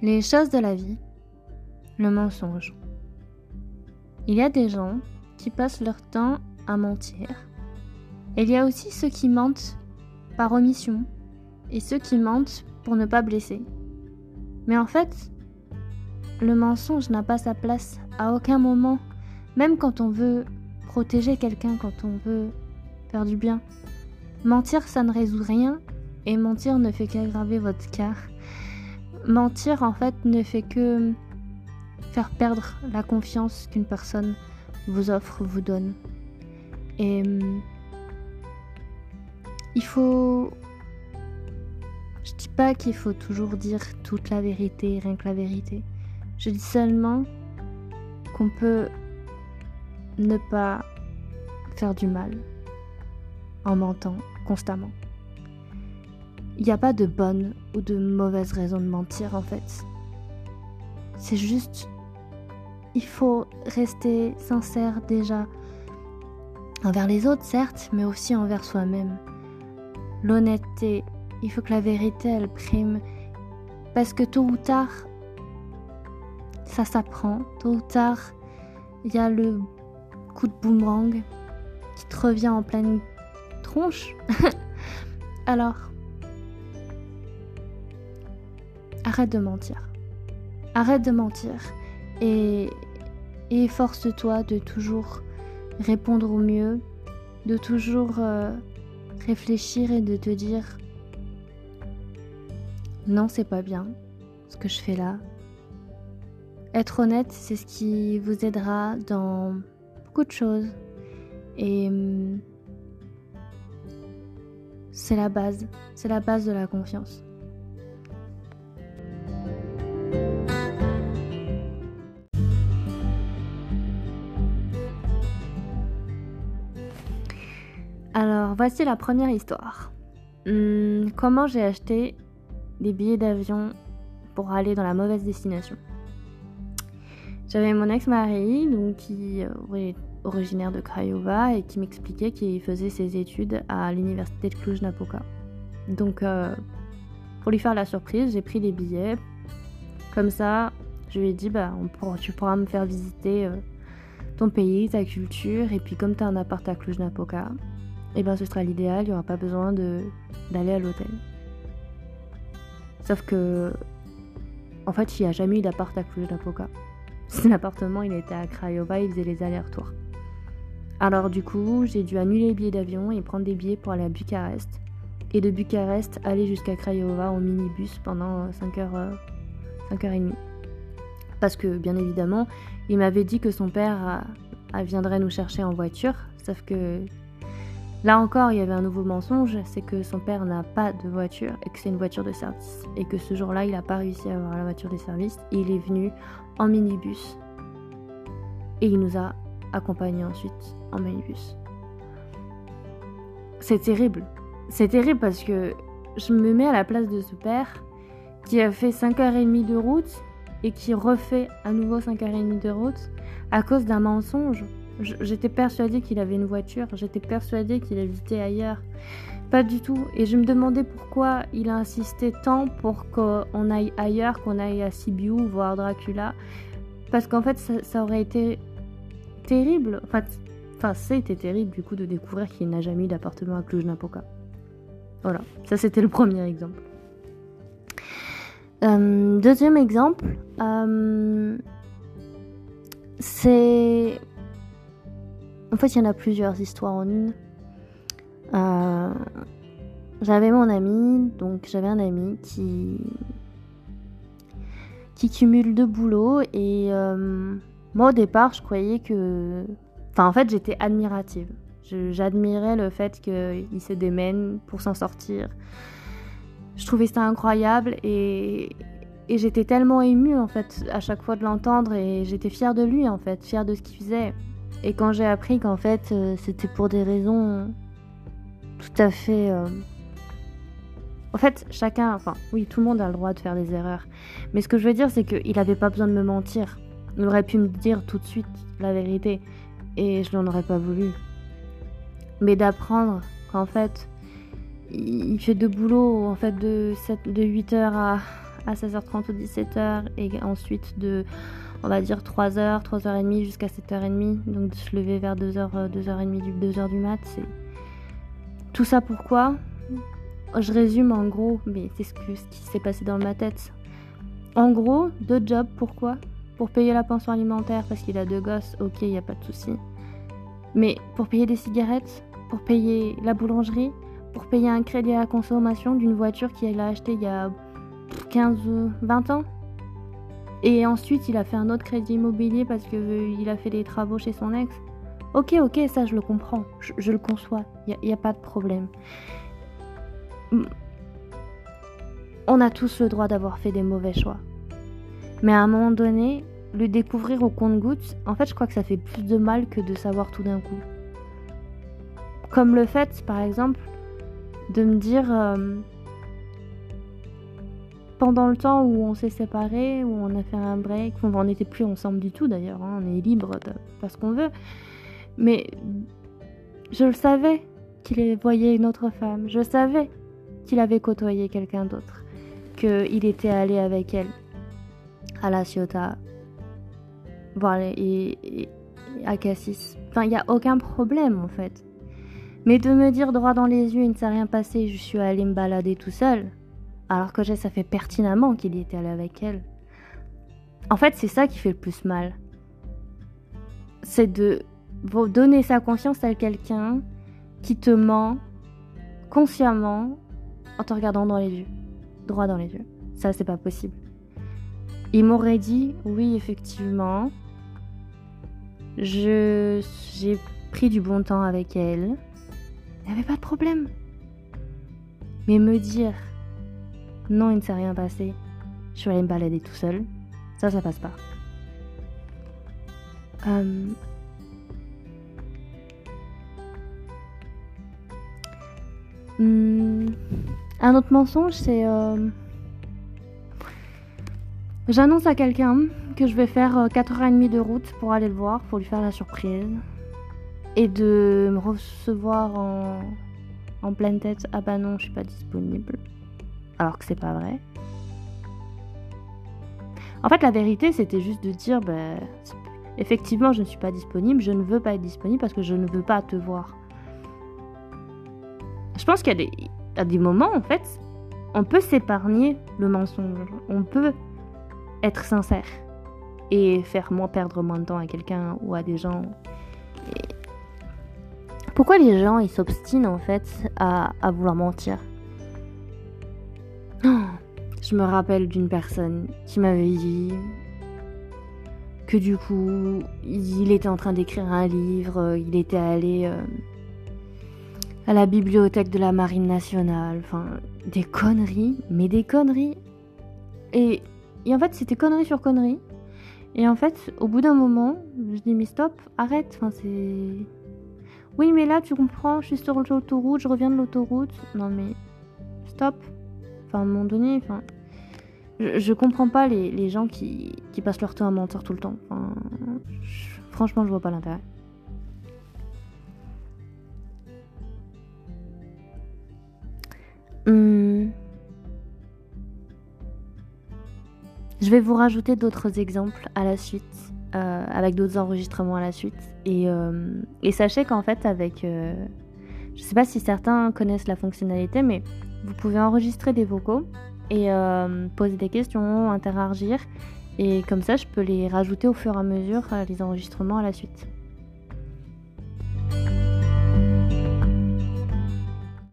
Les choses de la vie, le mensonge. Il y a des gens qui passent leur temps à mentir. Et il y a aussi ceux qui mentent par omission et ceux qui mentent pour ne pas blesser. Mais en fait, le mensonge n'a pas sa place à aucun moment, même quand on veut protéger quelqu'un, quand on veut faire du bien. Mentir, ça ne résout rien, et mentir ne fait qu'aggraver votre cas. Mentir, en fait, ne fait que faire perdre la confiance qu'une personne vous offre, vous donne. Et hum, il faut... Je dis pas qu'il faut toujours dire toute la vérité, rien que la vérité. Je dis seulement qu'on peut ne pas faire du mal en mentant constamment. Il n'y a pas de bonne ou de mauvaise raison de mentir en fait. C'est juste, il faut rester sincère déjà envers les autres certes, mais aussi envers soi-même. L'honnêteté, il faut que la vérité elle prime parce que tôt ou tard, ça s'apprend. Tôt ou tard, il y a le coup de boomerang qui te revient en pleine tronche. Alors, arrête de mentir. Arrête de mentir et, et force-toi de toujours répondre au mieux, de toujours euh, réfléchir et de te dire non, c'est pas bien ce que je fais là. Être honnête, c'est ce qui vous aidera dans beaucoup de choses. Et hum, c'est la base, c'est la base de la confiance. Voici la première histoire. Hum, comment j'ai acheté des billets d'avion pour aller dans la mauvaise destination? J'avais mon ex-mari, donc qui est originaire de Craiova et qui m'expliquait qu'il faisait ses études à l'université de Cluj-Napoca. Donc, euh, pour lui faire la surprise, j'ai pris des billets. Comme ça, je lui ai dit, bah, tu pourras me faire visiter euh, ton pays, ta culture, et puis comme tu as un appart à Cluj-Napoca, et eh ben ce sera l'idéal, il n'y aura pas besoin d'aller à l'hôtel. Sauf que, en fait, il n'y a jamais eu d'appart à Cluj-Napoca. L'appartement, il était à Craiova, il faisait les allers-retours. Alors du coup, j'ai dû annuler les billets d'avion et prendre des billets pour aller à Bucarest. Et de Bucarest, aller jusqu'à Craiova en minibus pendant 5 heures, 5 euh, heures et demie. Parce que, bien évidemment, il m'avait dit que son père euh, viendrait nous chercher en voiture. Sauf que Là encore, il y avait un nouveau mensonge, c'est que son père n'a pas de voiture et que c'est une voiture de service. Et que ce jour-là, il n'a pas réussi à avoir la voiture de service. il est venu en minibus. Et il nous a accompagnés ensuite en minibus. C'est terrible. C'est terrible parce que je me mets à la place de ce père qui a fait 5h30 de route et qui refait à nouveau 5h30 de route à cause d'un mensonge J'étais persuadée qu'il avait une voiture, j'étais persuadée qu'il habitait ailleurs. Pas du tout. Et je me demandais pourquoi il a insisté tant pour qu'on aille ailleurs, qu'on aille à Sibiu voir Dracula. Parce qu'en fait, ça, aurait été terrible. Enfin, enfin c'était terrible du coup de découvrir qu'il n'a jamais eu d'appartement à Cluj-Napoca. Voilà, ça c'était le premier exemple. Euh, deuxième exemple, euh, c'est en fait, il y en a plusieurs histoires en une. Euh, j'avais mon ami, donc j'avais un ami qui qui cumule deux boulots et euh, moi au départ je croyais que enfin en fait j'étais admirative. J'admirais le fait qu'il se démène pour s'en sortir. Je trouvais ça incroyable et, et j'étais tellement émue en fait à chaque fois de l'entendre et j'étais fière de lui en fait fière de ce qu'il faisait et quand j'ai appris qu'en fait euh, c'était pour des raisons tout à fait... Euh, en fait, chacun, enfin oui, tout le monde a le droit de faire des erreurs. Mais ce que je veux dire, c'est qu'il n'avait pas besoin de me mentir. Il aurait pu me dire tout de suite la vérité. Et je n'en aurais pas voulu. Mais d'apprendre qu'en fait, il fait deux boulots, en fait, de, 7, de 8h à, à 16h30 ou 17h et ensuite de, on va dire 3h, 3h30 jusqu'à 7h30. Donc de se lever vers 2h, 2h30, 2h du mat. C'est... Tout ça pourquoi? Je résume en gros, mais c'est ce, qui s'est passé dans ma tête. En gros, deux jobs, pourquoi? Pour payer la pension alimentaire parce qu'il a deux gosses, ok, il n'y a pas de souci. Mais pour payer des cigarettes, pour payer la boulangerie, pour payer un crédit à la consommation d'une voiture qu'il a acheté il y a 15, 20 ans? Et ensuite, il a fait un autre crédit immobilier parce qu'il euh, a fait des travaux chez son ex. Ok, ok, ça je le comprends, je, le conçois, il n'y a, pas de problème. On a tous le droit d'avoir fait des mauvais choix. Mais à un moment donné, le découvrir au compte-gouttes, en fait, je crois que ça fait plus de mal que de savoir tout d'un coup. Comme le fait, par exemple, de me dire euh, pendant le temps où on s'est séparés, où on a fait un break, on n'était plus ensemble du tout d'ailleurs, hein, on est libre de faire ce qu'on veut, mais je le savais qu'il voyait une autre femme, je savais qu'il avait côtoyé quelqu'un d'autre, qu'il était allé avec elle à la Ciotat, et à Cassis. Enfin, il n'y a aucun problème en fait. Mais de me dire droit dans les yeux, il ne s'est rien passé, je suis allée me balader tout seul, alors que ça fait pertinemment qu'il y était allé avec elle. En fait, c'est ça qui fait le plus mal. C'est de donner sa confiance à quelqu'un qui te ment consciemment en te regardant dans les yeux, droit dans les yeux. Ça, c'est pas possible. Il m'aurait dit, oui, effectivement, je j'ai pris du bon temps avec elle. Il n'y avait pas de problème. Mais me dire non, il ne s'est rien passé, je suis allée me balader tout seul, ça, ça passe pas. Euh, hmm, un autre mensonge, c'est. Euh, j'annonce à quelqu'un que je vais faire 4h30 euh, de route pour aller le voir, pour lui faire la surprise et de me recevoir en, en pleine tête ah bah non je suis pas disponible alors que c'est pas vrai. En fait la vérité c'était juste de dire bah effectivement je ne suis pas disponible je ne veux pas être disponible parce que je ne veux pas te voir. Je pense qu'il y a des, à des moments en fait on peut s'épargner le mensonge on peut être sincère et faire moins perdre moins de temps à quelqu'un ou à des gens. Pourquoi les gens s'obstinent en fait à, vouloir mentir? Je me rappelle d'une personne qui m'avait dit que du coup il était en train d'écrire un livre, il était allé euh, à la bibliothèque de la Marine nationale, enfin des conneries, mais des conneries. Et, et en fait c'était connerie sur connerie. Et en fait au bout d'un moment je dis mais stop, arrête, enfin c'est oui, mais là, tu comprends, je suis sur l'autoroute, je reviens de l'autoroute. Non, mais stop. Enfin, à un moment donné, enfin, je, comprends pas les, gens qui, passent leur temps à mentir tout le temps. Enfin, franchement, je vois pas l'intérêt. Hmm. Je vais vous rajouter d'autres exemples à la suite. Euh, avec d'autres enregistrements à la suite. Et, euh, et sachez qu'en fait, avec. Euh, je sais pas si certains connaissent la fonctionnalité, mais vous pouvez enregistrer des vocaux et poser des questions, interagir. Et comme ça, je peux les rajouter au fur et à mesure les enregistrements à la suite.